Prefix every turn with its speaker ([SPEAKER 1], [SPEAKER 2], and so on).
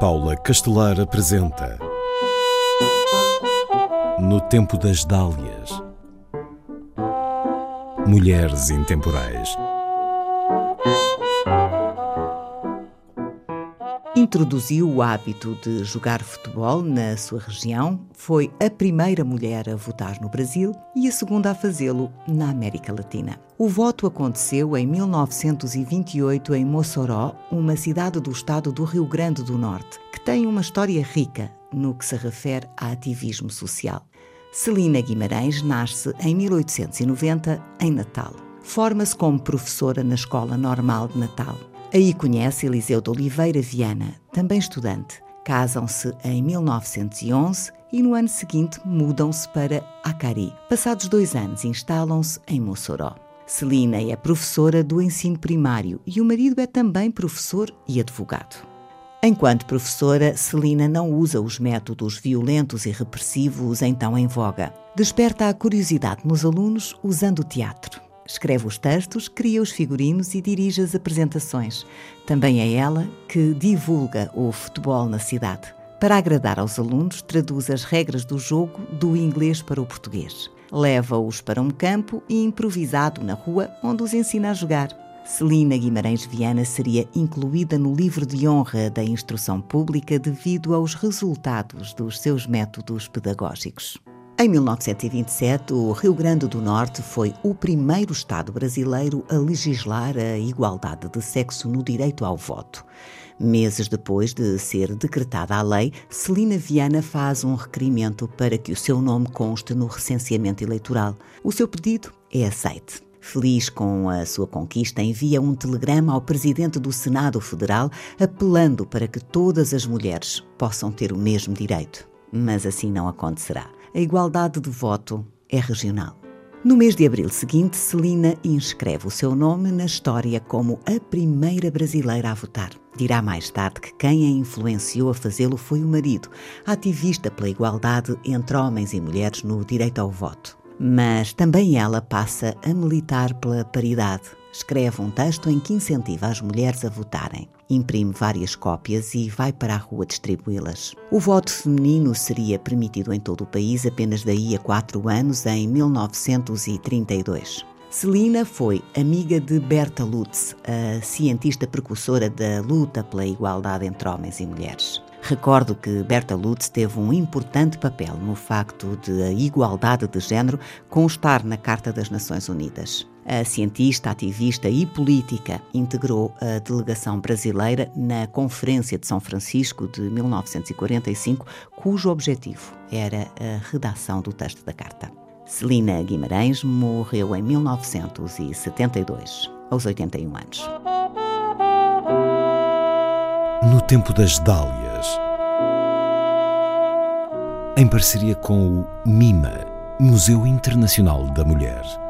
[SPEAKER 1] Paula Castelar apresenta No Tempo das Dálias Mulheres Intemporais
[SPEAKER 2] Introduziu o hábito de jogar futebol na sua região, foi a primeira mulher a votar no Brasil e a segunda a fazê-lo na América Latina. O voto aconteceu em 1928 em Mossoró, uma cidade do estado do Rio Grande do Norte, que tem uma história rica no que se refere a ativismo social. Celina Guimarães nasce em 1890 em Natal. Forma-se como professora na Escola Normal de Natal Aí conhece Eliseu de Oliveira Viana, também estudante. Casam-se em 1911 e no ano seguinte mudam-se para Acari. Passados dois anos, instalam-se em Mossoró. Celina é professora do ensino primário e o marido é também professor e advogado. Enquanto professora, Celina não usa os métodos violentos e repressivos então em voga. Desperta a curiosidade nos alunos usando o teatro. Escreve os textos, cria os figurinos e dirige as apresentações. Também é ela que divulga o futebol na cidade. Para agradar aos alunos, traduz as regras do jogo do inglês para o português. Leva-os para um campo e improvisado na rua, onde os ensina a jogar. Celina Guimarães Viana seria incluída no livro de honra da instrução pública devido aos resultados dos seus métodos pedagógicos. Em 1927, o Rio Grande do Norte foi o primeiro Estado brasileiro a legislar a igualdade de sexo no direito ao voto. Meses depois de ser decretada a lei, Celina Viana faz um requerimento para que o seu nome conste no recenseamento eleitoral. O seu pedido é aceite. Feliz com a sua conquista, envia um telegrama ao presidente do Senado Federal apelando para que todas as mulheres possam ter o mesmo direito. Mas assim não acontecerá a igualdade de voto é regional. No mês de abril seguinte, Celina inscreve o seu nome na história como a primeira brasileira a votar. Dirá mais tarde que quem a influenciou a fazê-lo foi o marido, ativista pela igualdade entre homens e mulheres no direito ao voto. Mas também ela passa a militar pela paridade, Escreve um texto em que incentiva as mulheres a votarem. Imprime várias cópias e vai para a rua distribuí-las. O voto feminino seria permitido em todo o país apenas daí a quatro anos, em 1932. Celina foi amiga de Berta Lutz, a cientista precursora da luta pela igualdade entre homens e mulheres. Recordo que Berta Lutz teve um importante papel no facto de a igualdade de género constar na Carta das Nações Unidas. A cientista, ativista e política integrou a delegação brasileira na Conferência de São Francisco de 1945, cujo objetivo era a redação do texto da Carta. Celina Guimarães morreu em 1972, aos 81 anos.
[SPEAKER 1] No tempo das Dálias, em parceria com o MIMA, Museu Internacional da Mulher.